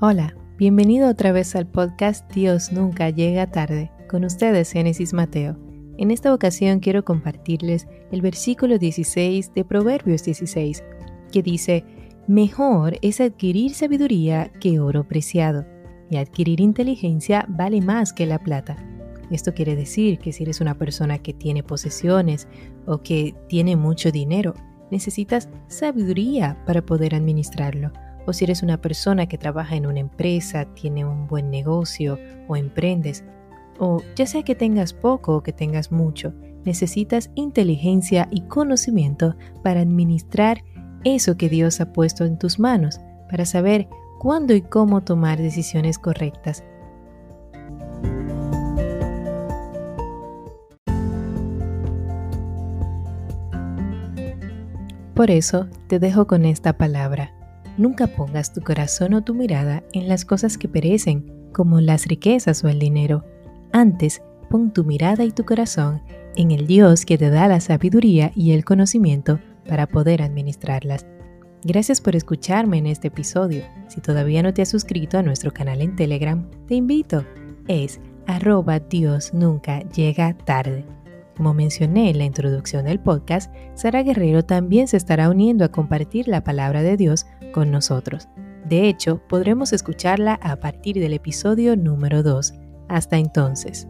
Hola, bienvenido otra vez al podcast Dios nunca llega tarde. Con ustedes, Génesis Mateo. En esta ocasión quiero compartirles el versículo 16 de Proverbios 16, que dice, Mejor es adquirir sabiduría que oro preciado, y adquirir inteligencia vale más que la plata. Esto quiere decir que si eres una persona que tiene posesiones o que tiene mucho dinero, necesitas sabiduría para poder administrarlo o si eres una persona que trabaja en una empresa, tiene un buen negocio o emprendes, o ya sea que tengas poco o que tengas mucho, necesitas inteligencia y conocimiento para administrar eso que Dios ha puesto en tus manos, para saber cuándo y cómo tomar decisiones correctas. Por eso te dejo con esta palabra. Nunca pongas tu corazón o tu mirada en las cosas que perecen, como las riquezas o el dinero. Antes, pon tu mirada y tu corazón en el Dios que te da la sabiduría y el conocimiento para poder administrarlas. Gracias por escucharme en este episodio. Si todavía no te has suscrito a nuestro canal en Telegram, te invito. Es arroba Dios nunca llega tarde. Como mencioné en la introducción del podcast, Sara Guerrero también se estará uniendo a compartir la palabra de Dios con nosotros. De hecho, podremos escucharla a partir del episodio número 2. Hasta entonces.